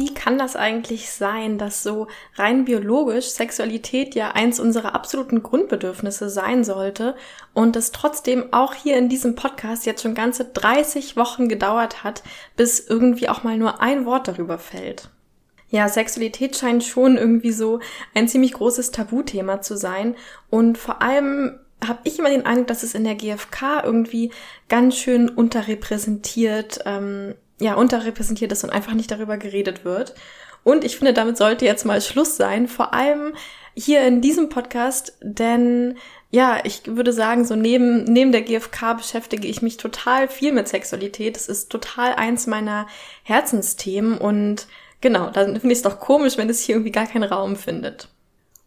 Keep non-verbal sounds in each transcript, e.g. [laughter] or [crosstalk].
wie kann das eigentlich sein, dass so rein biologisch Sexualität ja eins unserer absoluten Grundbedürfnisse sein sollte und es trotzdem auch hier in diesem Podcast jetzt schon ganze 30 Wochen gedauert hat, bis irgendwie auch mal nur ein Wort darüber fällt? Ja, Sexualität scheint schon irgendwie so ein ziemlich großes Tabuthema zu sein und vor allem habe ich immer den Eindruck, dass es in der GfK irgendwie ganz schön unterrepräsentiert ähm, ja, unterrepräsentiert ist und einfach nicht darüber geredet wird. Und ich finde, damit sollte jetzt mal Schluss sein, vor allem hier in diesem Podcast, denn ja, ich würde sagen, so neben, neben der GfK beschäftige ich mich total viel mit Sexualität. Das ist total eins meiner Herzensthemen und genau, dann finde ich es doch komisch, wenn es hier irgendwie gar keinen Raum findet.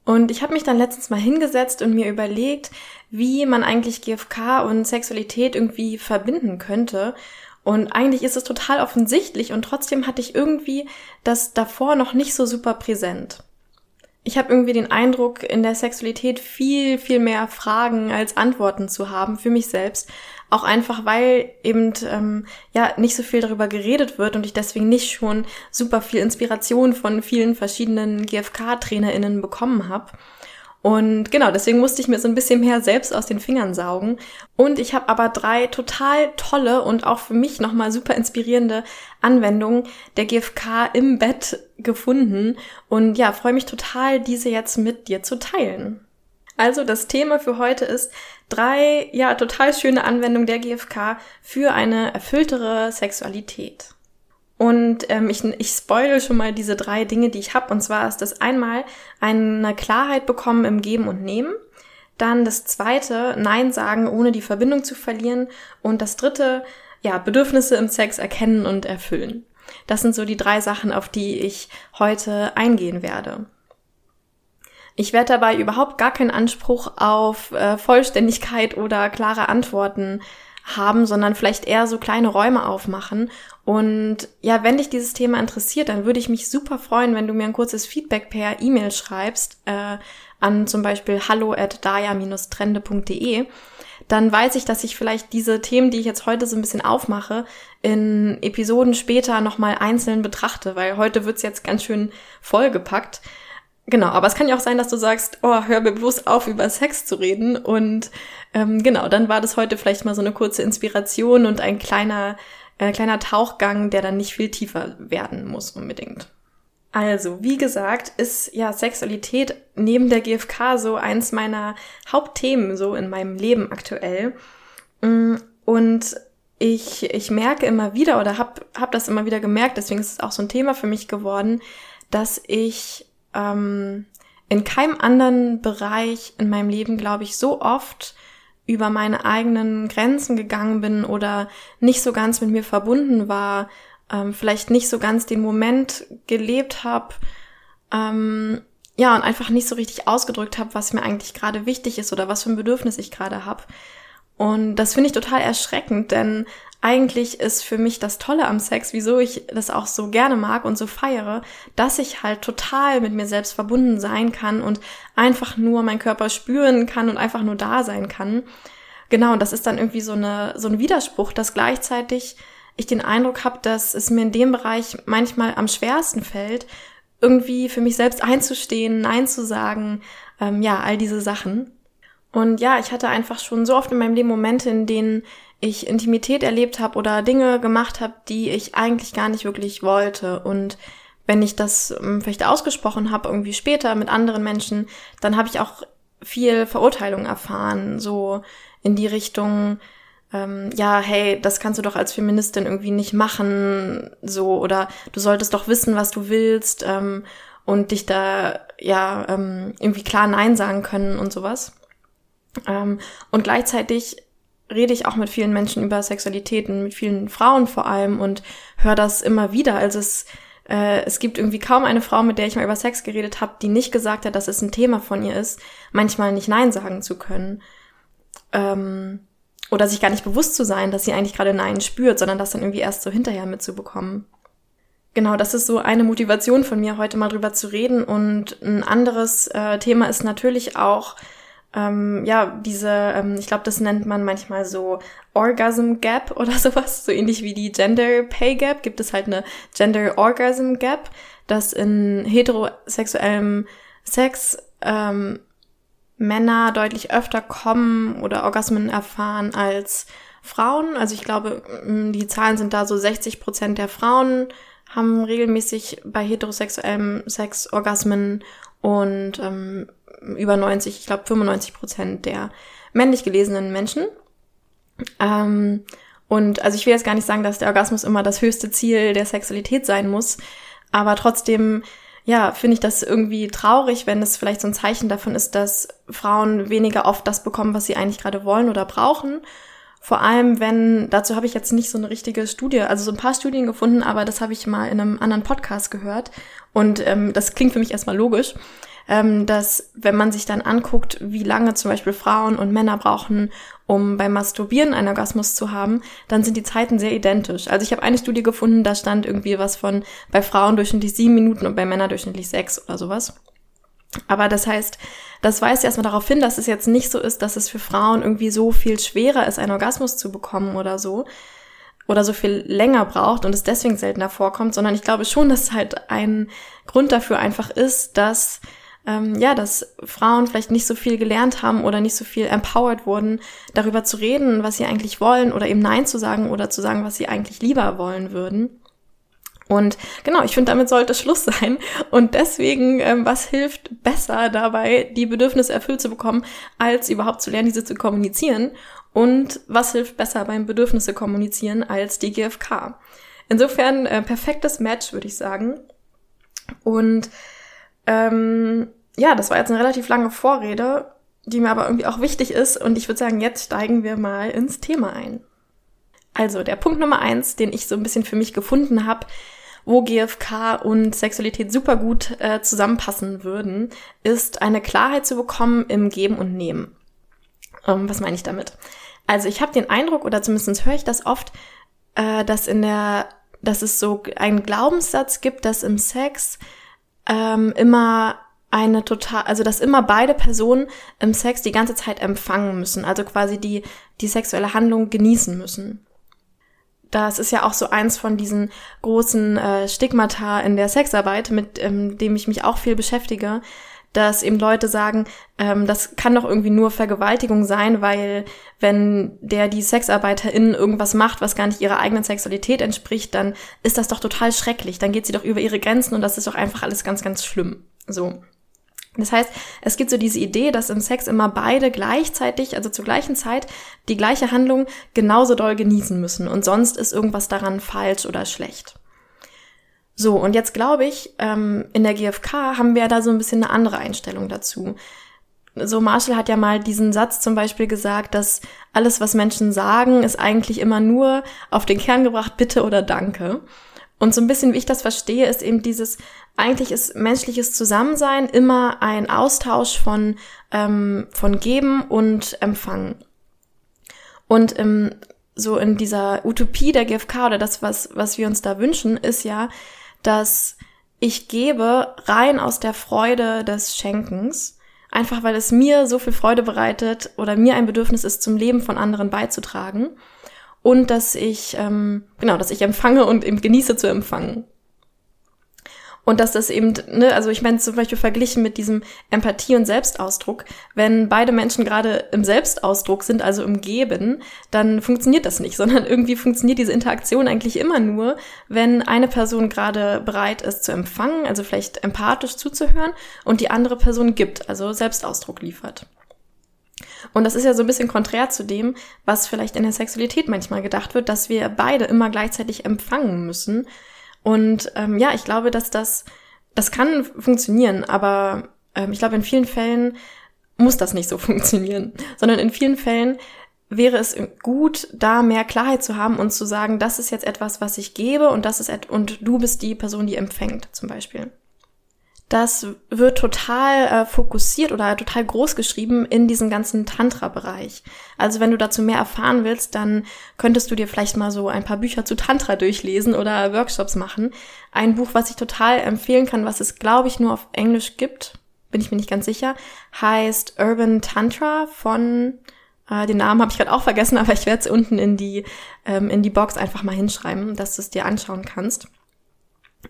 Und ich habe mich dann letztens mal hingesetzt und mir überlegt, wie man eigentlich GfK und Sexualität irgendwie verbinden könnte. Und eigentlich ist es total offensichtlich und trotzdem hatte ich irgendwie das davor noch nicht so super präsent. Ich habe irgendwie den Eindruck, in der Sexualität viel, viel mehr Fragen als Antworten zu haben für mich selbst. Auch einfach, weil eben ähm, ja nicht so viel darüber geredet wird und ich deswegen nicht schon super viel Inspiration von vielen verschiedenen GFK-TrainerInnen bekommen habe. Und genau, deswegen musste ich mir so ein bisschen mehr selbst aus den Fingern saugen. Und ich habe aber drei total tolle und auch für mich nochmal super inspirierende Anwendungen der GFK im Bett gefunden. Und ja, freue mich total, diese jetzt mit dir zu teilen. Also das Thema für heute ist drei, ja, total schöne Anwendungen der GFK für eine erfülltere Sexualität. Und ähm, ich, ich spoil schon mal diese drei Dinge, die ich habe. Und zwar ist das einmal eine Klarheit bekommen im Geben und Nehmen. Dann das zweite, Nein sagen, ohne die Verbindung zu verlieren. Und das dritte, ja, Bedürfnisse im Sex erkennen und erfüllen. Das sind so die drei Sachen, auf die ich heute eingehen werde. Ich werde dabei überhaupt gar keinen Anspruch auf äh, Vollständigkeit oder klare Antworten haben, sondern vielleicht eher so kleine Räume aufmachen. Und ja, wenn dich dieses Thema interessiert, dann würde ich mich super freuen, wenn du mir ein kurzes Feedback per E-Mail schreibst, äh, an zum Beispiel hallo at daya-trende.de. Dann weiß ich, dass ich vielleicht diese Themen, die ich jetzt heute so ein bisschen aufmache, in Episoden später nochmal einzeln betrachte, weil heute wird's jetzt ganz schön vollgepackt. Genau, aber es kann ja auch sein, dass du sagst, oh, hör mir bloß auf, über Sex zu reden. Und ähm, genau, dann war das heute vielleicht mal so eine kurze Inspiration und ein kleiner, äh, kleiner Tauchgang, der dann nicht viel tiefer werden muss unbedingt. Also, wie gesagt, ist ja Sexualität neben der GfK so eins meiner Hauptthemen so in meinem Leben aktuell. Mm, und ich, ich merke immer wieder oder hab, hab das immer wieder gemerkt, deswegen ist es auch so ein Thema für mich geworden, dass ich ähm, in keinem anderen Bereich in meinem Leben, glaube ich, so oft über meine eigenen Grenzen gegangen bin oder nicht so ganz mit mir verbunden war, ähm, vielleicht nicht so ganz den Moment gelebt habe, ähm, ja, und einfach nicht so richtig ausgedrückt habe, was mir eigentlich gerade wichtig ist oder was für ein Bedürfnis ich gerade habe. Und das finde ich total erschreckend, denn eigentlich ist für mich das Tolle am Sex, wieso ich das auch so gerne mag und so feiere, dass ich halt total mit mir selbst verbunden sein kann und einfach nur meinen Körper spüren kann und einfach nur da sein kann. Genau, und das ist dann irgendwie so eine so ein Widerspruch, dass gleichzeitig ich den Eindruck habe, dass es mir in dem Bereich manchmal am schwersten fällt, irgendwie für mich selbst einzustehen, Nein zu sagen, ähm, ja, all diese Sachen. Und ja, ich hatte einfach schon so oft in meinem Leben Momente, in denen ich Intimität erlebt habe oder Dinge gemacht habe, die ich eigentlich gar nicht wirklich wollte. Und wenn ich das ähm, vielleicht ausgesprochen habe, irgendwie später mit anderen Menschen, dann habe ich auch viel Verurteilung erfahren, so in die Richtung, ähm, ja, hey, das kannst du doch als Feministin irgendwie nicht machen, so, oder du solltest doch wissen, was du willst, ähm, und dich da, ja, ähm, irgendwie klar Nein sagen können und sowas. Ähm, und gleichzeitig rede ich auch mit vielen Menschen über Sexualitäten, mit vielen Frauen vor allem und höre das immer wieder. Also es äh, es gibt irgendwie kaum eine Frau, mit der ich mal über Sex geredet habe, die nicht gesagt hat, dass es ein Thema von ihr ist, manchmal nicht Nein sagen zu können. Ähm, oder sich gar nicht bewusst zu sein, dass sie eigentlich gerade Nein spürt, sondern das dann irgendwie erst so hinterher mitzubekommen. Genau, das ist so eine Motivation von mir, heute mal drüber zu reden. Und ein anderes äh, Thema ist natürlich auch, ähm, ja, diese, ähm, ich glaube, das nennt man manchmal so Orgasm Gap [laughs] oder sowas, so ähnlich wie die Gender Pay Gap, gibt es halt eine Gender Orgasm Gap, dass in heterosexuellem Sex ähm, Männer deutlich öfter kommen oder Orgasmen erfahren als Frauen. Also ich glaube, die Zahlen sind da so 60 Prozent der Frauen haben regelmäßig bei heterosexuellem Sex Orgasmen und ähm, über 90, ich glaube 95 Prozent der männlich gelesenen Menschen. Ähm, und also ich will jetzt gar nicht sagen, dass der Orgasmus immer das höchste Ziel der Sexualität sein muss, aber trotzdem, ja, finde ich das irgendwie traurig, wenn es vielleicht so ein Zeichen davon ist, dass Frauen weniger oft das bekommen, was sie eigentlich gerade wollen oder brauchen vor allem, wenn, dazu habe ich jetzt nicht so eine richtige Studie, also so ein paar Studien gefunden, aber das habe ich mal in einem anderen Podcast gehört. Und ähm, das klingt für mich erstmal logisch, ähm, dass wenn man sich dann anguckt, wie lange zum Beispiel Frauen und Männer brauchen, um beim Masturbieren einen Orgasmus zu haben, dann sind die Zeiten sehr identisch. Also ich habe eine Studie gefunden, da stand irgendwie was von bei Frauen durchschnittlich sieben Minuten und bei Männern durchschnittlich sechs oder sowas. Aber das heißt, das weist erstmal darauf hin, dass es jetzt nicht so ist, dass es für Frauen irgendwie so viel schwerer ist, einen Orgasmus zu bekommen oder so. Oder so viel länger braucht und es deswegen seltener vorkommt, sondern ich glaube schon, dass halt ein Grund dafür einfach ist, dass ähm, ja, dass Frauen vielleicht nicht so viel gelernt haben oder nicht so viel empowered wurden, darüber zu reden, was sie eigentlich wollen oder eben Nein zu sagen oder zu sagen, was sie eigentlich lieber wollen würden. Und genau, ich finde, damit sollte Schluss sein. Und deswegen, ähm, was hilft besser dabei, die Bedürfnisse erfüllt zu bekommen, als überhaupt zu lernen, diese zu kommunizieren? Und was hilft besser beim Bedürfnisse kommunizieren als die GFK? Insofern äh, perfektes Match, würde ich sagen. Und ähm, ja, das war jetzt eine relativ lange Vorrede, die mir aber irgendwie auch wichtig ist. Und ich würde sagen, jetzt steigen wir mal ins Thema ein. Also der Punkt Nummer eins, den ich so ein bisschen für mich gefunden habe, wo GFK und Sexualität super gut äh, zusammenpassen würden, ist eine Klarheit zu bekommen im Geben und Nehmen. Ähm, was meine ich damit? Also ich habe den Eindruck, oder zumindest höre ich das oft, äh, dass in der, dass es so einen Glaubenssatz gibt, dass im Sex ähm, immer eine total, also dass immer beide Personen im Sex die ganze Zeit empfangen müssen, also quasi die die sexuelle Handlung genießen müssen. Das ist ja auch so eins von diesen großen äh, Stigmata in der Sexarbeit, mit ähm, dem ich mich auch viel beschäftige, dass eben Leute sagen, ähm, das kann doch irgendwie nur Vergewaltigung sein, weil wenn der die Sexarbeiterin irgendwas macht, was gar nicht ihrer eigenen Sexualität entspricht, dann ist das doch total schrecklich. Dann geht sie doch über ihre Grenzen und das ist doch einfach alles ganz, ganz schlimm. So. Das heißt, es gibt so diese Idee, dass im Sex immer beide gleichzeitig, also zur gleichen Zeit, die gleiche Handlung genauso doll genießen müssen und sonst ist irgendwas daran falsch oder schlecht. So, und jetzt glaube ich, ähm, in der GfK haben wir da so ein bisschen eine andere Einstellung dazu. So, Marshall hat ja mal diesen Satz zum Beispiel gesagt, dass alles, was Menschen sagen, ist eigentlich immer nur auf den Kern gebracht, bitte oder danke. Und so ein bisschen, wie ich das verstehe, ist eben dieses, eigentlich ist menschliches Zusammensein immer ein Austausch von, ähm, von Geben und Empfangen. Und ähm, so in dieser Utopie der GfK oder das, was, was wir uns da wünschen, ist ja, dass ich gebe rein aus der Freude des Schenkens, einfach weil es mir so viel Freude bereitet oder mir ein Bedürfnis ist, zum Leben von anderen beizutragen und dass ich, ähm, genau, dass ich empfange und eben genieße zu empfangen. Und dass das eben, ne, also ich meine zum Beispiel verglichen mit diesem Empathie- und Selbstausdruck, wenn beide Menschen gerade im Selbstausdruck sind, also im Geben, dann funktioniert das nicht, [laughs] sondern irgendwie funktioniert diese Interaktion eigentlich immer nur, wenn eine Person gerade bereit ist zu empfangen, also vielleicht empathisch zuzuhören und die andere Person gibt, also Selbstausdruck liefert. Und das ist ja so ein bisschen konträr zu dem, was vielleicht in der Sexualität manchmal gedacht wird, dass wir beide immer gleichzeitig empfangen müssen. Und ähm, ja, ich glaube, dass das, das kann funktionieren, aber ähm, ich glaube, in vielen Fällen muss das nicht so [laughs] funktionieren, sondern in vielen Fällen wäre es gut, da mehr Klarheit zu haben und zu sagen, das ist jetzt etwas, was ich gebe und das ist und du bist die Person, die empfängt, zum Beispiel. Das wird total äh, fokussiert oder total groß geschrieben in diesem ganzen Tantra-Bereich. Also wenn du dazu mehr erfahren willst, dann könntest du dir vielleicht mal so ein paar Bücher zu Tantra durchlesen oder Workshops machen. Ein Buch, was ich total empfehlen kann, was es, glaube ich, nur auf Englisch gibt, bin ich mir nicht ganz sicher, heißt Urban Tantra von äh, den Namen habe ich gerade auch vergessen, [laughs] aber ich werde es unten in die, ähm, in die Box einfach mal hinschreiben, dass du es dir anschauen kannst.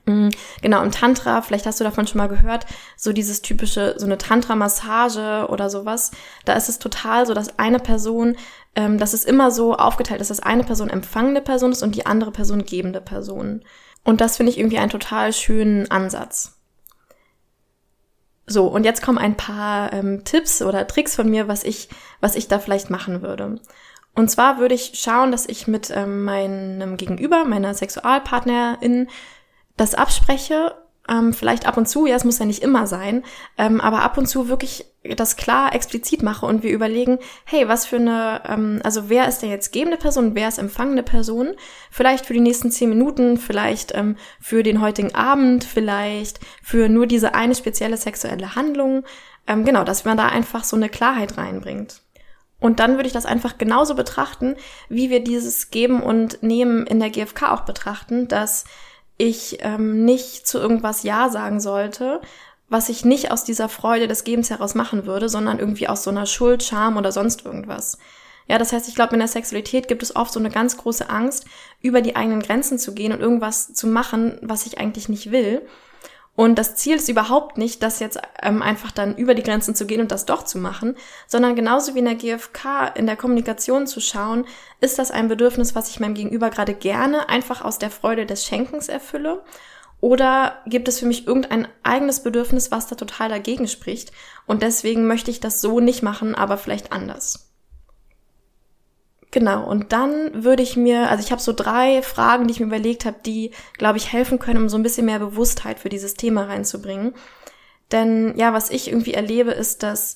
Mm, genau, im Tantra, vielleicht hast du davon schon mal gehört, so dieses typische, so eine Tantra-Massage oder sowas, da ist es total so, dass eine Person, ähm, dass es immer so aufgeteilt ist, dass eine Person empfangende Person ist und die andere Person gebende Person. Und das finde ich irgendwie einen total schönen Ansatz. So, und jetzt kommen ein paar ähm, Tipps oder Tricks von mir, was ich, was ich da vielleicht machen würde. Und zwar würde ich schauen, dass ich mit ähm, meinem Gegenüber, meiner Sexualpartnerin, das abspreche, ähm, vielleicht ab und zu, ja, es muss ja nicht immer sein, ähm, aber ab und zu wirklich das klar explizit mache und wir überlegen, hey, was für eine, ähm, also wer ist denn jetzt gebende Person, wer ist empfangende Person? Vielleicht für die nächsten zehn Minuten, vielleicht ähm, für den heutigen Abend, vielleicht für nur diese eine spezielle sexuelle Handlung. Ähm, genau, dass man da einfach so eine Klarheit reinbringt. Und dann würde ich das einfach genauso betrachten, wie wir dieses Geben und Nehmen in der GfK auch betrachten, dass ich ähm, nicht zu irgendwas Ja sagen sollte, was ich nicht aus dieser Freude des Gebens heraus machen würde, sondern irgendwie aus so einer Schuld, Scham oder sonst irgendwas. Ja, das heißt, ich glaube, in der Sexualität gibt es oft so eine ganz große Angst, über die eigenen Grenzen zu gehen und irgendwas zu machen, was ich eigentlich nicht will. Und das Ziel ist überhaupt nicht, das jetzt ähm, einfach dann über die Grenzen zu gehen und das doch zu machen, sondern genauso wie in der GfK in der Kommunikation zu schauen, ist das ein Bedürfnis, was ich meinem Gegenüber gerade gerne einfach aus der Freude des Schenkens erfülle? Oder gibt es für mich irgendein eigenes Bedürfnis, was da total dagegen spricht? Und deswegen möchte ich das so nicht machen, aber vielleicht anders. Genau, und dann würde ich mir, also ich habe so drei Fragen, die ich mir überlegt habe, die, glaube ich, helfen können, um so ein bisschen mehr Bewusstheit für dieses Thema reinzubringen. Denn ja, was ich irgendwie erlebe, ist, dass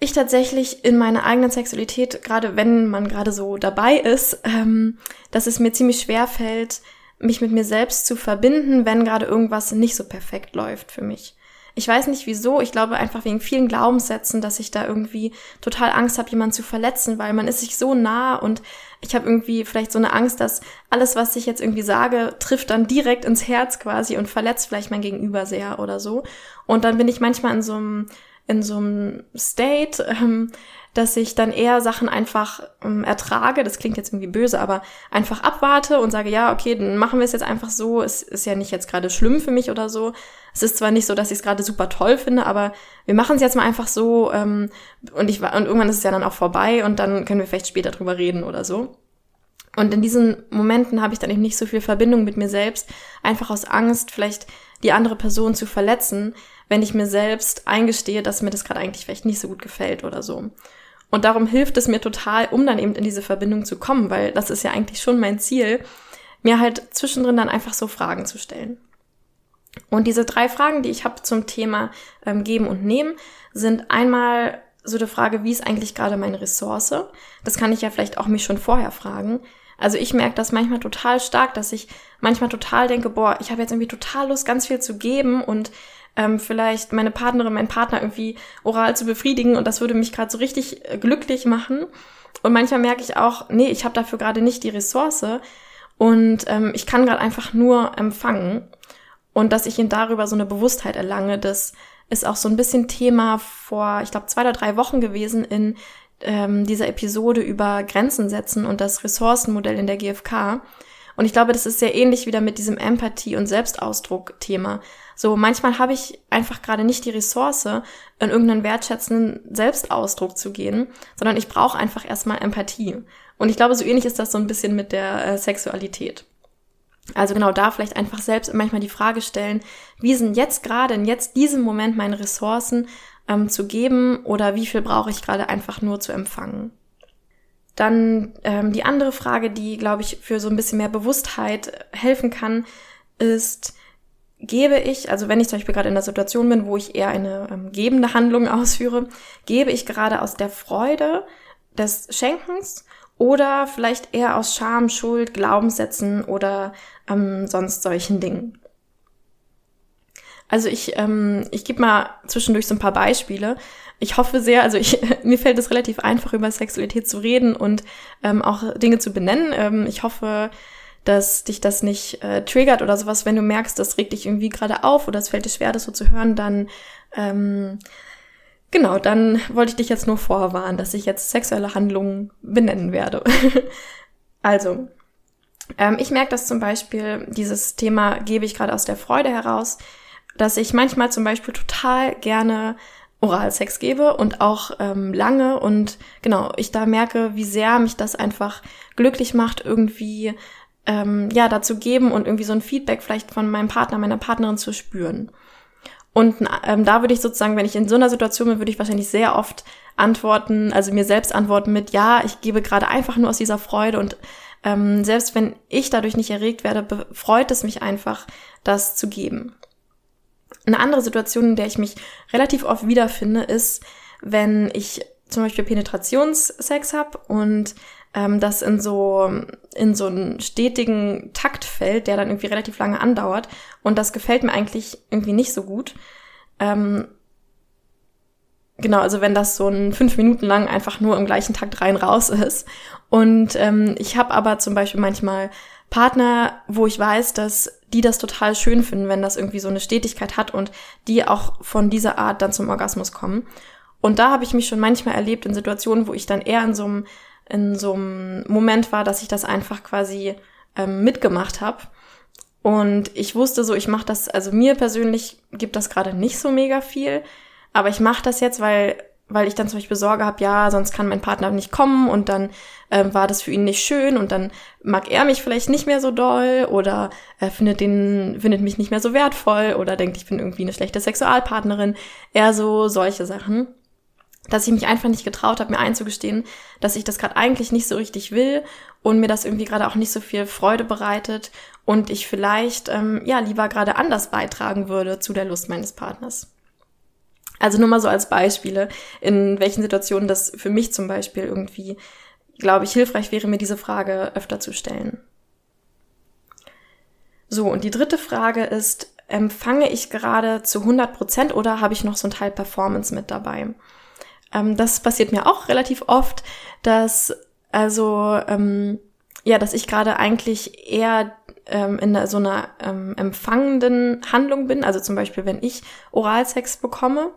ich tatsächlich in meiner eigenen Sexualität, gerade wenn man gerade so dabei ist, ähm, dass es mir ziemlich schwer fällt, mich mit mir selbst zu verbinden, wenn gerade irgendwas nicht so perfekt läuft für mich. Ich weiß nicht wieso, ich glaube einfach wegen vielen Glaubenssätzen, dass ich da irgendwie total Angst habe, jemanden zu verletzen, weil man ist sich so nah und ich habe irgendwie vielleicht so eine Angst, dass alles, was ich jetzt irgendwie sage, trifft dann direkt ins Herz quasi und verletzt vielleicht mein Gegenüber sehr oder so. Und dann bin ich manchmal in so einem in so einem State, ähm, dass ich dann eher Sachen einfach ähm, ertrage. Das klingt jetzt irgendwie böse, aber einfach abwarte und sage, ja, okay, dann machen wir es jetzt einfach so. Es ist ja nicht jetzt gerade schlimm für mich oder so. Es ist zwar nicht so, dass ich es gerade super toll finde, aber wir machen es jetzt mal einfach so ähm, und ich und irgendwann ist es ja dann auch vorbei und dann können wir vielleicht später drüber reden oder so. Und in diesen Momenten habe ich dann eben nicht so viel Verbindung mit mir selbst, einfach aus Angst, vielleicht die andere Person zu verletzen, wenn ich mir selbst eingestehe, dass mir das gerade eigentlich vielleicht nicht so gut gefällt oder so. Und darum hilft es mir total, um dann eben in diese Verbindung zu kommen, weil das ist ja eigentlich schon mein Ziel, mir halt zwischendrin dann einfach so Fragen zu stellen. Und diese drei Fragen, die ich habe zum Thema ähm, Geben und Nehmen, sind einmal so die Frage, wie ist eigentlich gerade meine Ressource? Das kann ich ja vielleicht auch mich schon vorher fragen. Also ich merke das manchmal total stark, dass ich manchmal total denke, boah, ich habe jetzt irgendwie total Lust, ganz viel zu geben und ähm, vielleicht meine Partnerin, meinen Partner irgendwie oral zu befriedigen und das würde mich gerade so richtig äh, glücklich machen. Und manchmal merke ich auch, nee, ich habe dafür gerade nicht die Ressource und ähm, ich kann gerade einfach nur empfangen und dass ich ihn darüber so eine Bewusstheit erlange, das ist auch so ein bisschen Thema vor, ich glaube, zwei oder drei Wochen gewesen in ähm, dieser Episode über Grenzen setzen und das Ressourcenmodell in der GfK. Und ich glaube, das ist sehr ähnlich wieder mit diesem Empathie- und Selbstausdruck-Thema. So, manchmal habe ich einfach gerade nicht die Ressource, in irgendeinen wertschätzenden Selbstausdruck zu gehen, sondern ich brauche einfach erstmal Empathie. Und ich glaube, so ähnlich ist das so ein bisschen mit der äh, Sexualität. Also genau da vielleicht einfach selbst manchmal die Frage stellen, wie sind jetzt gerade in jetzt diesem Moment meine Ressourcen ähm, zu geben oder wie viel brauche ich gerade einfach nur zu empfangen. Dann ähm, die andere Frage, die, glaube ich, für so ein bisschen mehr Bewusstheit helfen kann, ist, gebe ich, also wenn ich zum Beispiel gerade in der Situation bin, wo ich eher eine ähm, gebende Handlung [laughs] ausführe, gebe ich gerade aus der Freude des Schenkens oder vielleicht eher aus Scham, Schuld, Glaubenssätzen oder ähm, sonst solchen Dingen. Also ich, ähm, ich gebe mal zwischendurch so ein paar Beispiele. Ich hoffe sehr, also ich, [laughs] mir fällt es relativ einfach, über Sexualität zu reden und ähm, auch Dinge zu benennen. Ähm, ich hoffe, dass dich das nicht äh, triggert oder sowas. Wenn du merkst, das regt dich irgendwie gerade auf oder es fällt dir schwer, das so zu hören, dann ähm, genau, dann wollte ich dich jetzt nur vorwarnen, dass ich jetzt sexuelle Handlungen benennen werde. [laughs] also, ähm, ich merke das zum Beispiel, dieses Thema gebe ich gerade aus der Freude heraus, dass ich manchmal zum Beispiel total gerne Oralsex gebe und auch ähm, lange und genau, ich da merke, wie sehr mich das einfach glücklich macht, irgendwie ähm, ja dazu geben und irgendwie so ein Feedback vielleicht von meinem Partner, meiner Partnerin zu spüren. Und ähm, da würde ich sozusagen, wenn ich in so einer Situation bin, würde ich wahrscheinlich sehr oft antworten, also mir selbst antworten mit, ja, ich gebe gerade einfach nur aus dieser Freude und ähm, selbst wenn ich dadurch nicht erregt werde, freut es mich einfach, das zu geben. Eine andere Situation, in der ich mich relativ oft wiederfinde, ist, wenn ich zum Beispiel Penetrationssex habe und ähm, das in so in so einen stetigen Takt fällt, der dann irgendwie relativ lange andauert und das gefällt mir eigentlich irgendwie nicht so gut. Ähm, genau, also wenn das so ein fünf Minuten lang einfach nur im gleichen Takt rein raus ist und ähm, ich habe aber zum Beispiel manchmal Partner, wo ich weiß, dass die das total schön finden, wenn das irgendwie so eine Stetigkeit hat und die auch von dieser Art dann zum Orgasmus kommen. Und da habe ich mich schon manchmal erlebt in Situationen, wo ich dann eher in so einem, in so einem Moment war, dass ich das einfach quasi ähm, mitgemacht habe. Und ich wusste so, ich mache das, also mir persönlich gibt das gerade nicht so mega viel, aber ich mache das jetzt, weil weil ich dann zum Beispiel Sorge habe, ja, sonst kann mein Partner nicht kommen und dann ähm, war das für ihn nicht schön und dann mag er mich vielleicht nicht mehr so doll oder er findet den, findet mich nicht mehr so wertvoll oder denkt, ich bin irgendwie eine schlechte Sexualpartnerin. Eher so solche Sachen. Dass ich mich einfach nicht getraut habe, mir einzugestehen, dass ich das gerade eigentlich nicht so richtig will und mir das irgendwie gerade auch nicht so viel Freude bereitet und ich vielleicht ähm, ja lieber gerade anders beitragen würde zu der Lust meines Partners. Also nur mal so als Beispiele, in welchen Situationen das für mich zum Beispiel irgendwie, glaube ich, hilfreich wäre, mir diese Frage öfter zu stellen. So, und die dritte Frage ist, empfange ich gerade zu 100 Prozent oder habe ich noch so ein Teil Performance mit dabei? Ähm, das passiert mir auch relativ oft, dass also ähm, ja, dass ich gerade eigentlich eher ähm, in so einer ähm, empfangenden Handlung bin, also zum Beispiel, wenn ich Oralsex bekomme.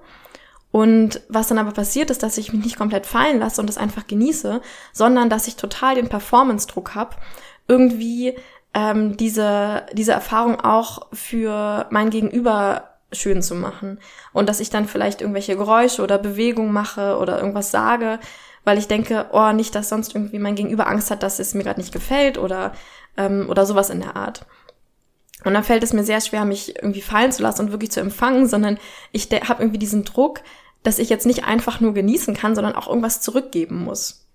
Und was dann aber passiert ist, dass ich mich nicht komplett fallen lasse und das einfach genieße, sondern dass ich total den Performance-Druck habe, irgendwie ähm, diese, diese Erfahrung auch für mein Gegenüber schön zu machen. Und dass ich dann vielleicht irgendwelche Geräusche oder Bewegungen mache oder irgendwas sage, weil ich denke, oh, nicht, dass sonst irgendwie mein Gegenüber Angst hat, dass es mir gerade nicht gefällt oder ähm, oder sowas in der Art. Und dann fällt es mir sehr schwer, mich irgendwie fallen zu lassen und wirklich zu empfangen, sondern ich habe irgendwie diesen Druck, dass ich jetzt nicht einfach nur genießen kann, sondern auch irgendwas zurückgeben muss.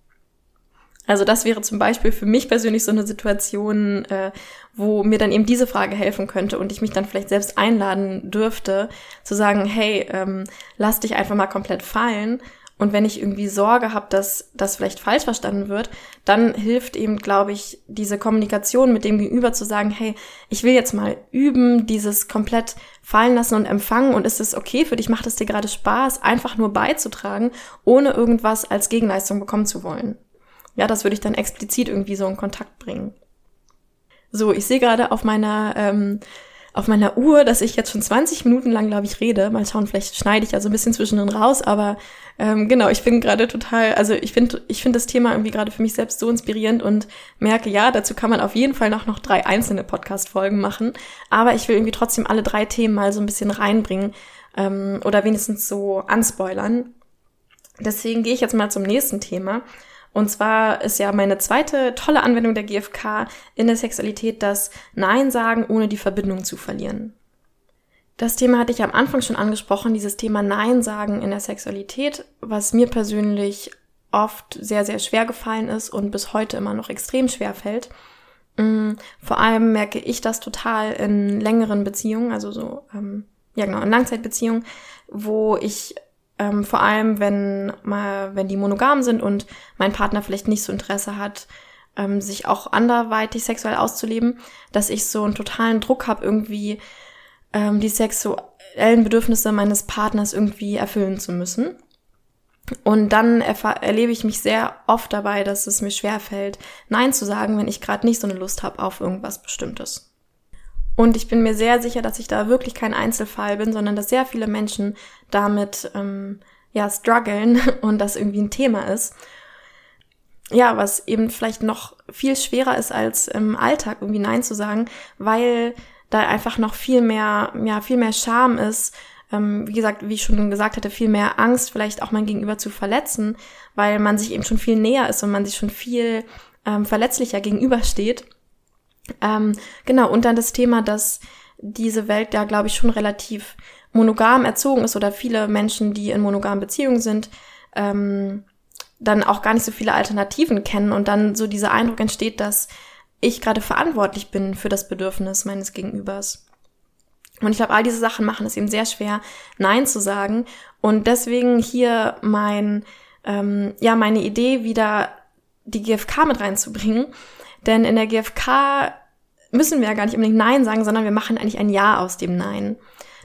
Also das wäre zum Beispiel für mich persönlich so eine Situation, äh, wo mir dann eben diese Frage helfen könnte und ich mich dann vielleicht selbst einladen dürfte, zu sagen, hey, ähm, lass dich einfach mal komplett fallen. Und wenn ich irgendwie Sorge habe, dass das vielleicht falsch verstanden wird, dann hilft eben, glaube ich, diese Kommunikation mit dem Gegenüber zu sagen, hey, ich will jetzt mal üben, dieses komplett fallen lassen und empfangen. Und ist es okay für dich, macht es dir gerade Spaß, einfach nur beizutragen, ohne irgendwas als Gegenleistung bekommen zu wollen. Ja, das würde ich dann explizit irgendwie so in Kontakt bringen. So, ich sehe gerade auf meiner ähm, auf meiner Uhr, dass ich jetzt schon 20 Minuten lang, glaube ich, rede. Mal schauen, vielleicht schneide ich also ein bisschen zwischendrin raus, aber ähm, genau, ich bin gerade total, also ich finde ich finde das Thema irgendwie gerade für mich selbst so inspirierend und merke, ja, dazu kann man auf jeden Fall noch, noch drei einzelne Podcast-Folgen machen, aber ich will irgendwie trotzdem alle drei Themen mal so ein bisschen reinbringen ähm, oder wenigstens so anspoilern. Deswegen gehe ich jetzt mal zum nächsten Thema. Und zwar ist ja meine zweite tolle Anwendung der GfK in der Sexualität das Nein sagen, ohne die Verbindung zu verlieren. Das Thema hatte ich am Anfang schon angesprochen, dieses Thema Nein sagen in der Sexualität, was mir persönlich oft sehr, sehr schwer gefallen ist und bis heute immer noch extrem schwer fällt. Mm, vor allem merke ich das total in längeren Beziehungen, also so, ähm, ja genau, in Langzeitbeziehungen, wo ich ähm, vor allem wenn mal, wenn die monogam sind und mein Partner vielleicht nicht so Interesse hat, ähm, sich auch anderweitig sexuell auszuleben, dass ich so einen totalen Druck habe, irgendwie ähm, die sexuellen Bedürfnisse meines Partners irgendwie erfüllen zu müssen. Und dann erlebe ich mich sehr oft dabei, dass es mir schwer fällt, Nein zu sagen, wenn ich gerade nicht so eine Lust habe auf irgendwas Bestimmtes. Und ich bin mir sehr sicher, dass ich da wirklich kein Einzelfall bin, sondern dass sehr viele Menschen damit ähm, ja strugglen [laughs] und das irgendwie ein Thema ist. Ja, was eben vielleicht noch viel schwerer ist als im Alltag irgendwie Nein zu sagen, weil da einfach noch viel mehr, ja, viel mehr Scham ist, ähm, wie gesagt, wie ich schon gesagt hatte, viel mehr Angst, vielleicht auch mein Gegenüber zu verletzen, weil man sich eben schon viel näher ist und man sich schon viel ähm, verletzlicher gegenübersteht. Ähm, genau, und dann das Thema, dass diese Welt ja, glaube ich, schon relativ monogam erzogen ist oder viele Menschen, die in monogamen Beziehungen sind, ähm, dann auch gar nicht so viele Alternativen kennen und dann so dieser Eindruck entsteht, dass ich gerade verantwortlich bin für das Bedürfnis meines Gegenübers. Und ich glaube, all diese Sachen machen es eben sehr schwer, Nein zu sagen. Und deswegen hier mein, ähm, ja, meine Idee, wieder die GfK mit reinzubringen. Denn in der GfK müssen wir ja gar nicht unbedingt Nein sagen, sondern wir machen eigentlich ein Ja aus dem Nein.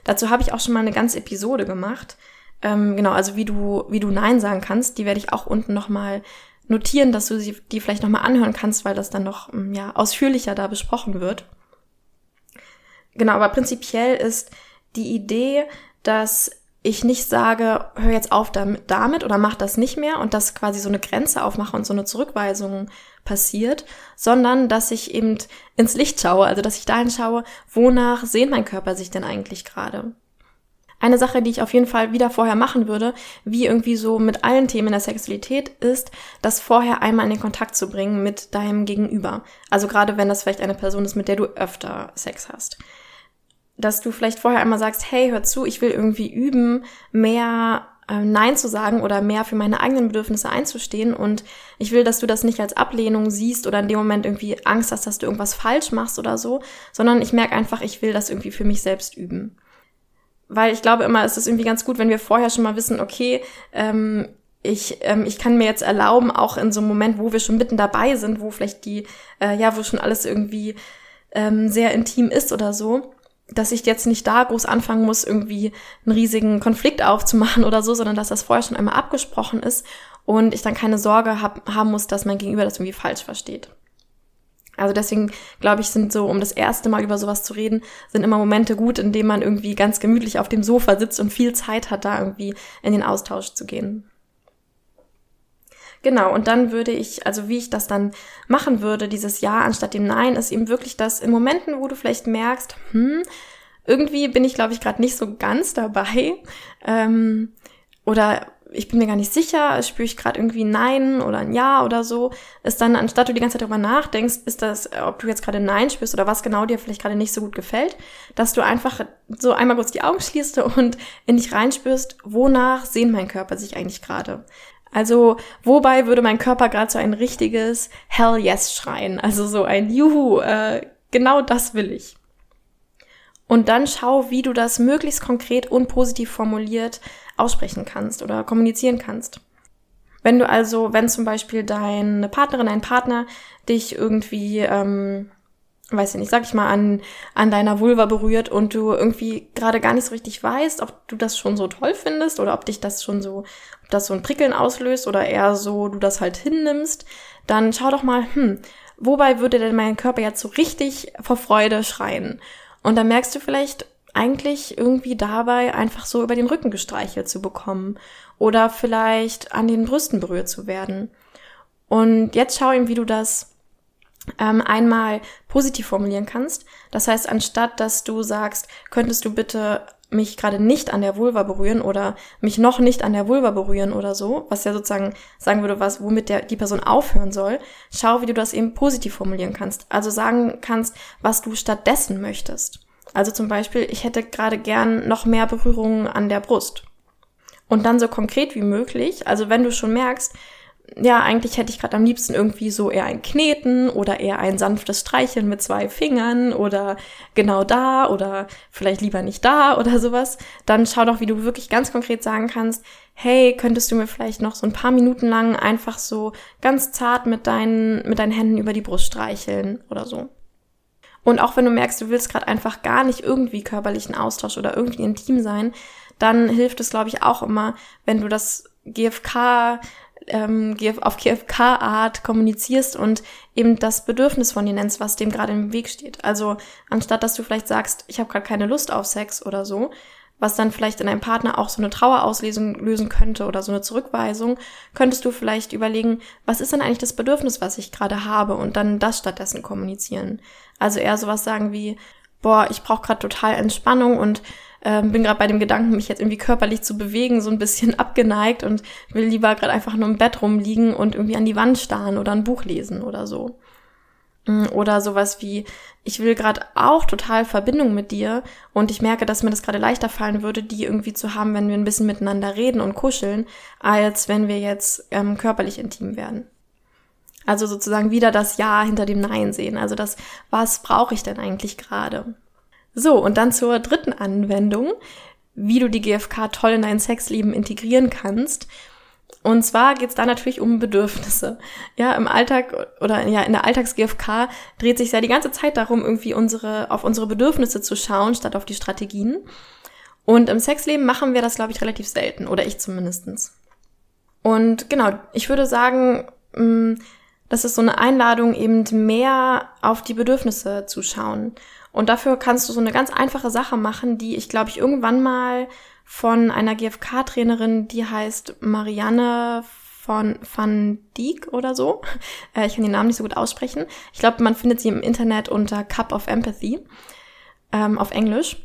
Dazu habe ich auch schon mal eine ganze Episode gemacht. Ähm, genau, also wie du, wie du Nein sagen kannst, die werde ich auch unten nochmal notieren, dass du sie, die vielleicht nochmal anhören kannst, weil das dann noch, ja, ausführlicher da besprochen wird. Genau, aber prinzipiell ist die Idee, dass ich nicht sage, hör jetzt auf damit, damit oder mach das nicht mehr und dass quasi so eine Grenze aufmache und so eine Zurückweisung passiert, sondern dass ich eben ins Licht schaue, also dass ich dahin schaue, wonach sehnt mein Körper sich denn eigentlich gerade. Eine Sache, die ich auf jeden Fall wieder vorher machen würde, wie irgendwie so mit allen Themen der Sexualität, ist, das vorher einmal in den Kontakt zu bringen mit deinem Gegenüber. Also gerade wenn das vielleicht eine Person ist, mit der du öfter Sex hast dass du vielleicht vorher einmal sagst, hey, hör zu, ich will irgendwie üben, mehr Nein zu sagen oder mehr für meine eigenen Bedürfnisse einzustehen und ich will, dass du das nicht als Ablehnung siehst oder in dem Moment irgendwie Angst hast, dass du irgendwas falsch machst oder so, sondern ich merke einfach, ich will das irgendwie für mich selbst üben. Weil ich glaube immer, es ist irgendwie ganz gut, wenn wir vorher schon mal wissen, okay, ähm, ich, ähm, ich kann mir jetzt erlauben, auch in so einem Moment, wo wir schon mitten dabei sind, wo vielleicht die, äh, ja, wo schon alles irgendwie ähm, sehr intim ist oder so, dass ich jetzt nicht da groß anfangen muss, irgendwie einen riesigen Konflikt aufzumachen oder so, sondern dass das vorher schon einmal abgesprochen ist und ich dann keine Sorge hab, haben muss, dass mein Gegenüber das irgendwie falsch versteht. Also deswegen glaube ich, sind so, um das erste Mal über sowas zu reden, sind immer Momente gut, in denen man irgendwie ganz gemütlich auf dem Sofa sitzt und viel Zeit hat, da irgendwie in den Austausch zu gehen. Genau, und dann würde ich, also wie ich das dann machen würde, dieses Ja anstatt dem Nein, ist eben wirklich das in Momenten, wo du vielleicht merkst, hm, irgendwie bin ich, glaube ich, gerade nicht so ganz dabei. Ähm, oder ich bin mir gar nicht sicher, spüre ich gerade irgendwie ein Nein oder ein Ja oder so, ist dann, anstatt du die ganze Zeit darüber nachdenkst, ist das, ob du jetzt gerade Nein spürst oder was genau dir vielleicht gerade nicht so gut gefällt, dass du einfach so einmal kurz die Augen schließt und in dich reinspürst, wonach sehen mein Körper sich eigentlich gerade. Also, wobei würde mein Körper gerade so ein richtiges Hell yes schreien? Also so ein Juhu, äh, genau das will ich. Und dann schau, wie du das möglichst konkret und positiv formuliert aussprechen kannst oder kommunizieren kannst. Wenn du also, wenn zum Beispiel deine Partnerin, dein Partner dich irgendwie ähm, weiß ich nicht, sag ich mal, an, an deiner Vulva berührt und du irgendwie gerade gar nicht so richtig weißt, ob du das schon so toll findest oder ob dich das schon so, ob das so ein Prickeln auslöst oder eher so du das halt hinnimmst, dann schau doch mal, hm, wobei würde denn mein Körper jetzt so richtig vor Freude schreien? Und dann merkst du vielleicht eigentlich irgendwie dabei einfach so über den Rücken gestreichelt zu bekommen oder vielleicht an den Brüsten berührt zu werden. Und jetzt schau ihm, wie du das ähm, einmal positiv formulieren kannst. Das heißt, anstatt dass du sagst, könntest du bitte mich gerade nicht an der Vulva berühren oder mich noch nicht an der Vulva berühren oder so, was ja sozusagen sagen würde, was, womit der, die Person aufhören soll, schau, wie du das eben positiv formulieren kannst. Also sagen kannst, was du stattdessen möchtest. Also zum Beispiel, ich hätte gerade gern noch mehr Berührungen an der Brust. Und dann so konkret wie möglich, also wenn du schon merkst, ja, eigentlich hätte ich gerade am liebsten irgendwie so eher ein Kneten oder eher ein sanftes Streicheln mit zwei Fingern oder genau da oder vielleicht lieber nicht da [laughs] oder sowas, dann schau doch, wie du wirklich ganz konkret sagen kannst, hey, könntest du mir vielleicht noch so ein paar Minuten lang einfach so ganz zart mit deinen, mit deinen Händen über die Brust streicheln oder so. Und auch wenn du merkst, du willst gerade einfach gar nicht irgendwie körperlichen Austausch oder irgendwie intim sein, dann hilft es, glaube ich, auch immer, wenn du das GFK ähm, auf GFK-Art kommunizierst und eben das Bedürfnis von dir nennst, was dem gerade im Weg steht. Also anstatt dass du vielleicht sagst, ich habe gerade keine Lust auf Sex oder so, was dann vielleicht in einem Partner auch so eine Trauerauslesung lösen könnte oder so eine Zurückweisung, könntest du vielleicht überlegen, was ist denn eigentlich das Bedürfnis, was ich gerade habe und dann das stattdessen kommunizieren. Also eher sowas sagen wie, boah, ich brauche gerade total Entspannung und ähm, bin gerade bei dem Gedanken, mich jetzt irgendwie körperlich zu bewegen, so ein bisschen [laughs] abgeneigt und will lieber gerade einfach nur im Bett rumliegen und irgendwie an die Wand starren oder ein Buch lesen oder so. Mm, oder sowas wie, ich will gerade auch total Verbindung mit dir und ich merke, dass mir das gerade leichter fallen würde, die irgendwie zu haben, wenn wir ein bisschen miteinander reden und kuscheln, als wenn wir jetzt ähm, körperlich intim werden. Also sozusagen wieder das Ja hinter dem Nein sehen. Also das, was brauche ich denn eigentlich gerade? So, und dann zur dritten Anwendung, wie du die GFK toll in dein Sexleben integrieren kannst. Und zwar geht es da natürlich um Bedürfnisse. Ja, im Alltag oder ja, in der Alltags-GFK dreht sich ja die ganze Zeit darum, irgendwie unsere, auf unsere Bedürfnisse zu schauen, statt auf die Strategien. Und im Sexleben machen wir das, glaube ich, relativ selten. Oder ich zumindestens. Und genau, ich würde sagen, mm, das ist so eine Einladung, eben mehr auf die Bedürfnisse zu schauen. Und dafür kannst du so eine ganz einfache Sache machen, die ich glaube ich irgendwann mal von einer GFK-Trainerin, die heißt Marianne von Van Dijk oder so. [laughs] Äh, ich kann den Namen nicht so gut aussprechen. Ich glaube, man findet sie im Internet unter Cup of Empathy ähm, auf Englisch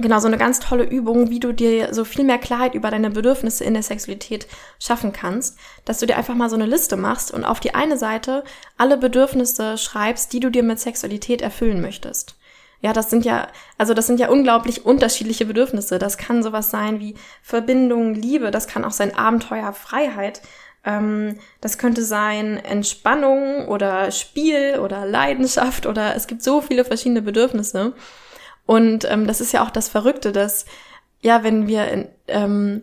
genau so eine ganz tolle Übung, wie du dir so viel mehr Klarheit über deine Bedürfnisse in der Sexualität schaffen kannst, dass du dir einfach mal so eine Liste machst und auf die eine Seite alle Bedürfnisse schreibst, die du dir mit Sexualität erfüllen möchtest. Ja, das sind ja, also das sind ja unglaublich unterschiedliche Bedürfnisse. Das kann sowas sein wie Verbindung, Liebe, das kann auch sein Abenteuer, Freiheit. Ähm, das könnte sein Entspannung oder Spiel oder Leidenschaft oder es gibt so viele verschiedene Bedürfnisse. Und ähm, das ist ja auch das Verrückte, dass ja, wenn wir, in, ähm,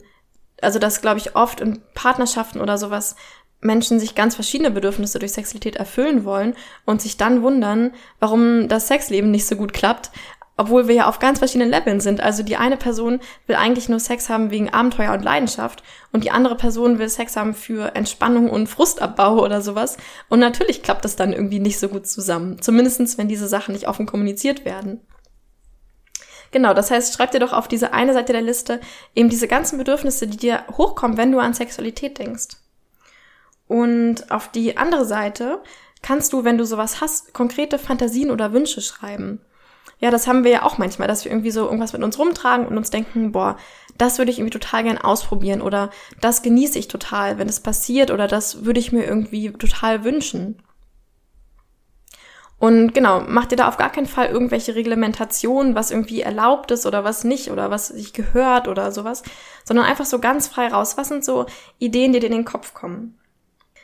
also das glaube ich oft in Partnerschaften oder sowas, Menschen sich ganz verschiedene Bedürfnisse durch Sexualität erfüllen wollen und sich dann wundern, warum das Sexleben nicht so gut klappt, obwohl wir ja auf ganz verschiedenen Leveln sind. Also die eine Person will eigentlich nur Sex haben wegen Abenteuer und Leidenschaft und die andere Person will Sex haben für Entspannung und Frustabbau oder sowas. Und natürlich klappt das dann irgendwie nicht so gut zusammen. Zumindestens, wenn diese Sachen nicht offen kommuniziert werden. Genau, das heißt, schreib dir doch auf diese eine Seite der Liste eben diese ganzen Bedürfnisse, die dir hochkommen, wenn du an Sexualität denkst. Und auf die andere Seite kannst du, wenn du sowas hast, konkrete Fantasien oder Wünsche schreiben. Ja, das haben wir ja auch manchmal, dass wir irgendwie so irgendwas mit uns rumtragen und uns denken, boah, das würde ich irgendwie total gern ausprobieren oder das genieße ich total, wenn es passiert oder das würde ich mir irgendwie total wünschen. Und genau, mach dir da auf gar keinen Fall irgendwelche Reglementationen, was irgendwie erlaubt ist oder was nicht oder was sich gehört oder sowas, sondern einfach so ganz frei raus. Was sind so Ideen, die dir in den Kopf kommen?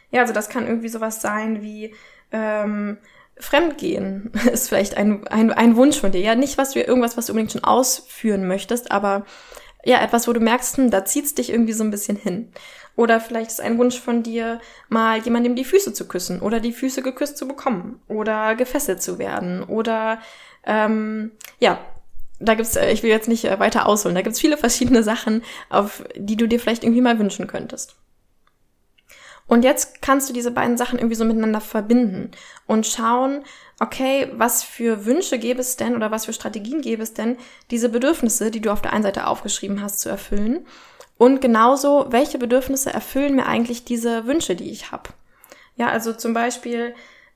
Ja, also das kann irgendwie sowas sein wie ähm, Fremdgehen [laughs] ist vielleicht ein, ein, ein Wunsch von dir. Ja, nicht was du irgendwas, was du unbedingt schon ausführen möchtest, aber ja, etwas, wo du merkst, hm, da zieht's dich irgendwie so ein bisschen hin. Oder vielleicht ist ein Wunsch von dir, mal jemandem die Füße zu küssen oder die Füße geküsst zu bekommen oder gefesselt zu werden oder ähm, ja, da gibt's, äh, ich will jetzt nicht äh, weiter ausholen, da gibt's viele verschiedene Sachen, auf die du dir vielleicht irgendwie mal wünschen könntest. Und jetzt kannst du diese beiden Sachen irgendwie so miteinander verbinden und schauen, okay, was für Wünsche gäbe es denn oder was für Strategien gäbe es denn, diese Bedürfnisse, die du auf der einen Seite aufgeschrieben hast, zu erfüllen. Und genauso, welche Bedürfnisse erfüllen mir eigentlich diese Wünsche, die ich habe. Ja, also zum Beispiel,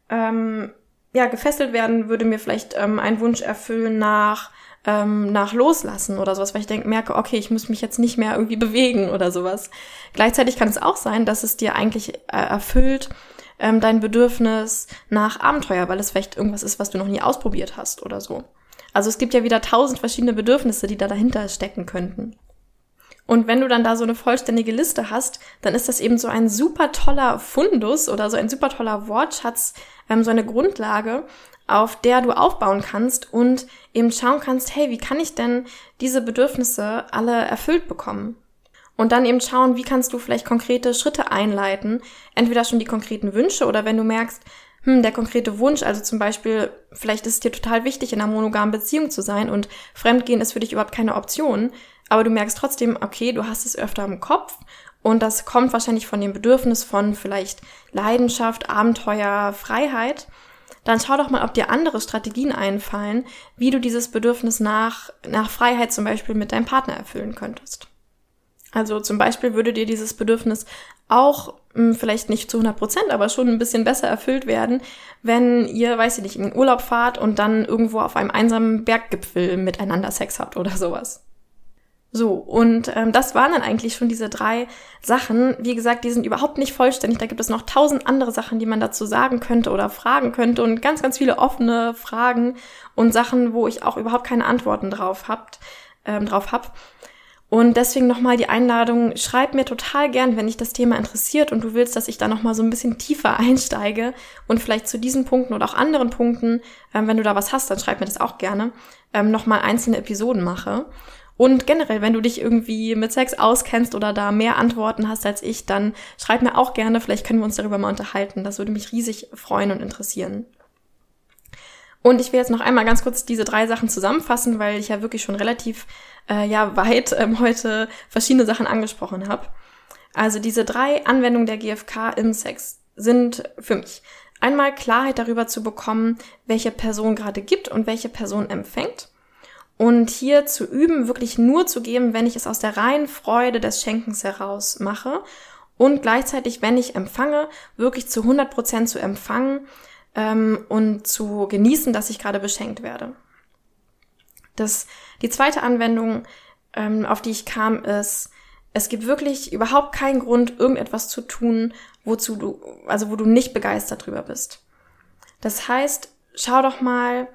ähm, ja, gefesselt werden würde mir vielleicht ähm, einen Wunsch erfüllen nach ähm, nach Loslassen oder sowas, weil ich denke, merke, okay, ich muss mich jetzt nicht mehr irgendwie bewegen oder sowas. Gleichzeitig kann es auch sein, dass es dir eigentlich äh, erfüllt ähm, dein Bedürfnis nach Abenteuer, weil es vielleicht irgendwas ist, was du noch nie ausprobiert hast oder so. Also es gibt ja wieder tausend verschiedene Bedürfnisse, die da dahinter stecken könnten. Und wenn du dann da so eine vollständige Liste hast, dann ist das eben so ein super toller Fundus oder so ein super toller Wortschatz, ähm, so eine Grundlage, auf der du aufbauen kannst und eben schauen kannst, hey, wie kann ich denn diese Bedürfnisse alle erfüllt bekommen? Und dann eben schauen, wie kannst du vielleicht konkrete Schritte einleiten, entweder schon die konkreten Wünsche oder wenn du merkst, hm, der konkrete Wunsch, also zum Beispiel, vielleicht ist es dir total wichtig, in einer monogamen Beziehung zu sein und Fremdgehen ist für dich überhaupt keine Option, aber du merkst trotzdem, okay, du hast es öfter im Kopf und das kommt wahrscheinlich von dem Bedürfnis von vielleicht Leidenschaft, Abenteuer, Freiheit. Dann schau doch mal, ob dir andere Strategien einfallen, wie du dieses Bedürfnis nach, nach Freiheit zum Beispiel mit deinem Partner erfüllen könntest. Also zum Beispiel würde dir dieses Bedürfnis auch mh, hm, vielleicht nicht zu 100 Prozent, aber schon ein bisschen besser erfüllt werden, wenn ihr, weiß ich nicht, in den Urlaub fahrt und dann irgendwo auf einem einsamen Berggipfel miteinander Sex habt oder sowas. So, und ähm, das waren dann eigentlich schon diese drei Sachen. Wie gesagt, die sind überhaupt nicht vollständig. Da gibt es noch tausend andere Sachen, die man dazu sagen könnte oder fragen könnte und ganz, ganz viele offene Fragen und Sachen, wo ich auch überhaupt keine Antworten drauf habt, ähm, drauf hab. Und deswegen nochmal die Einladung, schreib mir total gern, wenn dich das Thema interessiert und du willst, dass ich da nochmal so ein bisschen tiefer [laughs] einsteige und vielleicht zu diesen Punkten oder auch anderen Punkten, ähm, wenn du da was hast, dann schreib mir das auch gerne, ähm, nochmal einzelne Episoden mache. Und generell, wenn du dich irgendwie mit Sex auskennst oder da mehr Antworten hast als ich, dann schreib mir auch gerne, vielleicht können wir uns darüber mal unterhalten. Das würde mich riesig freuen und interessieren. Und ich will jetzt noch einmal ganz kurz diese drei Sachen zusammenfassen, weil ich ja wirklich schon relativ äh, ja weit ähm, heute verschiedene Sachen angesprochen habe. Also diese drei Anwendungen der GFK im Sex sind für mich einmal Klarheit darüber zu bekommen, welche Person gerade gibt und welche Person empfängt. Und hier zu üben, wirklich nur zu geben, wenn ich es aus der reinen Freude des Schenkens heraus mache. Und gleichzeitig, wenn ich empfange, wirklich zu 100 Prozent zu empfangen ähm, und zu genießen, dass ich gerade beschenkt werde. Das, die zweite Anwendung, ähm, auf die ich kam, ist, es gibt wirklich überhaupt keinen Grund, irgendetwas zu tun, wozu du, also wo du nicht begeistert drüber bist. Das heißt, schau doch mal,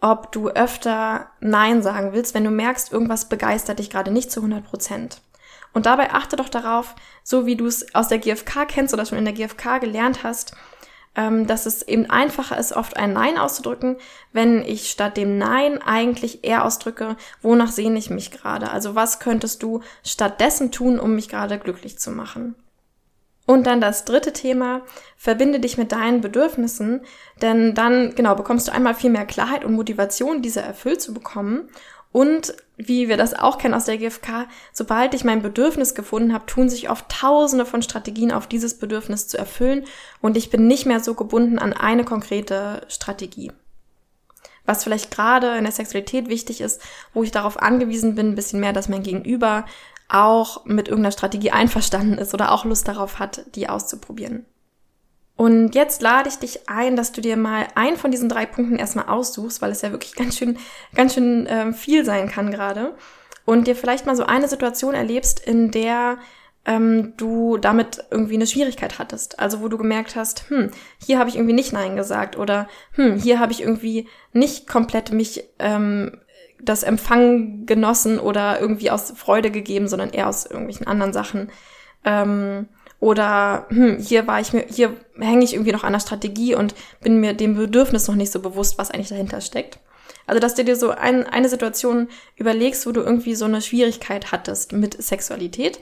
ob du öfter Nein sagen willst, wenn du merkst, irgendwas begeistert dich gerade nicht zu 100 Prozent. Und dabei achte doch darauf, so wie du es aus der GfK kennst oder schon in der GfK gelernt hast, ähm, dass es eben einfacher ist, oft ein Nein auszudrücken, wenn ich statt dem Nein eigentlich eher ausdrücke, wonach sehne ich mich gerade? Also was könntest du stattdessen tun, um mich gerade glücklich zu machen? Und dann das dritte Thema, verbinde dich mit deinen Bedürfnissen, denn dann, genau, bekommst du einmal viel mehr Klarheit und Motivation, diese erfüllt zu bekommen. Und wie wir das auch kennen aus der GfK, sobald ich mein Bedürfnis gefunden habe, tun sich oft tausende von Strategien auf dieses Bedürfnis zu erfüllen und ich bin nicht mehr so gebunden an eine konkrete Strategie. Was vielleicht gerade in der Sexualität wichtig ist, wo ich darauf angewiesen bin, ein bisschen mehr, dass mein Gegenüber auch mit irgendeiner Strategie einverstanden ist oder auch Lust darauf hat, die auszuprobieren. Und jetzt lade ich dich ein, dass du dir mal einen von diesen drei Punkten erstmal aussuchst, weil es ja wirklich ganz schön, ganz schön äh, viel sein kann gerade. Und dir vielleicht mal so eine Situation erlebst, in der ähm, du damit irgendwie eine Schwierigkeit hattest. Also wo du gemerkt hast, hm, hier habe ich irgendwie nicht Nein gesagt oder hm, hier habe ich irgendwie nicht komplett mich ähm, das Empfang genossen oder irgendwie aus Freude gegeben, sondern eher aus irgendwelchen anderen Sachen. Ähm, oder hm, hier war ich mir, hier hänge ich irgendwie noch an der Strategie und bin mir dem Bedürfnis noch nicht so bewusst, was eigentlich dahinter steckt. Also, dass du dir so ein, eine Situation überlegst, wo du irgendwie so eine Schwierigkeit hattest mit Sexualität.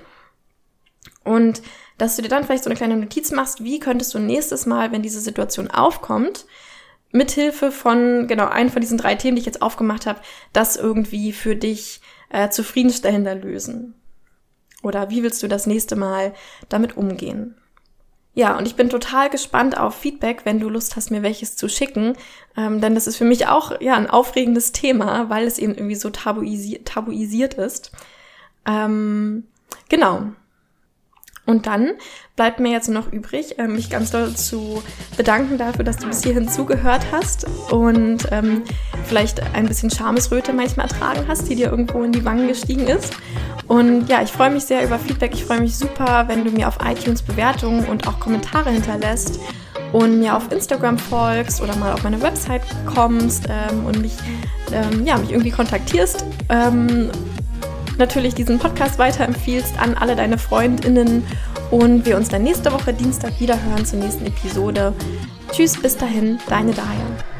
Und dass du dir dann vielleicht so eine kleine Notiz machst, wie könntest du nächstes Mal, wenn diese Situation aufkommt, mithilfe von, genau, einen von diesen drei Themen, die ich jetzt aufgemacht habe, das irgendwie für dich äh, zufriedenstellender lösen? Oder wie willst du das nächste Mal damit umgehen? Ja, und ich bin total gespannt auf Feedback, wenn du Lust hast, mir welches zu schicken. Ähm, denn das ist für mich auch ja ein aufregendes Thema, weil es eben irgendwie so tabuisi tabuisiert ist. Ähm, genau. Und dann bleibt mir jetzt noch übrig, äh, mich ganz doll zu bedanken dafür, dass du bis hierhin zugehört hast und ähm, vielleicht ein bisschen Schamesröte manchmal ertragen hast, die dir irgendwo in die Wangen gestiegen ist. Und ja, ich freue mich sehr über Feedback. Ich freue mich super, wenn du mir auf iTunes Bewertungen und auch Kommentare hinterlässt und mir auf Instagram folgst oder mal auf meine Website kommst ähm, und mich, ähm, ja, mich irgendwie kontaktierst. Natürlich diesen Podcast weiterempfiehlst an alle deine Freundinnen und wir uns dann nächste Woche Dienstag wieder hören zur nächsten Episode. Tschüss, bis dahin, deine Daya.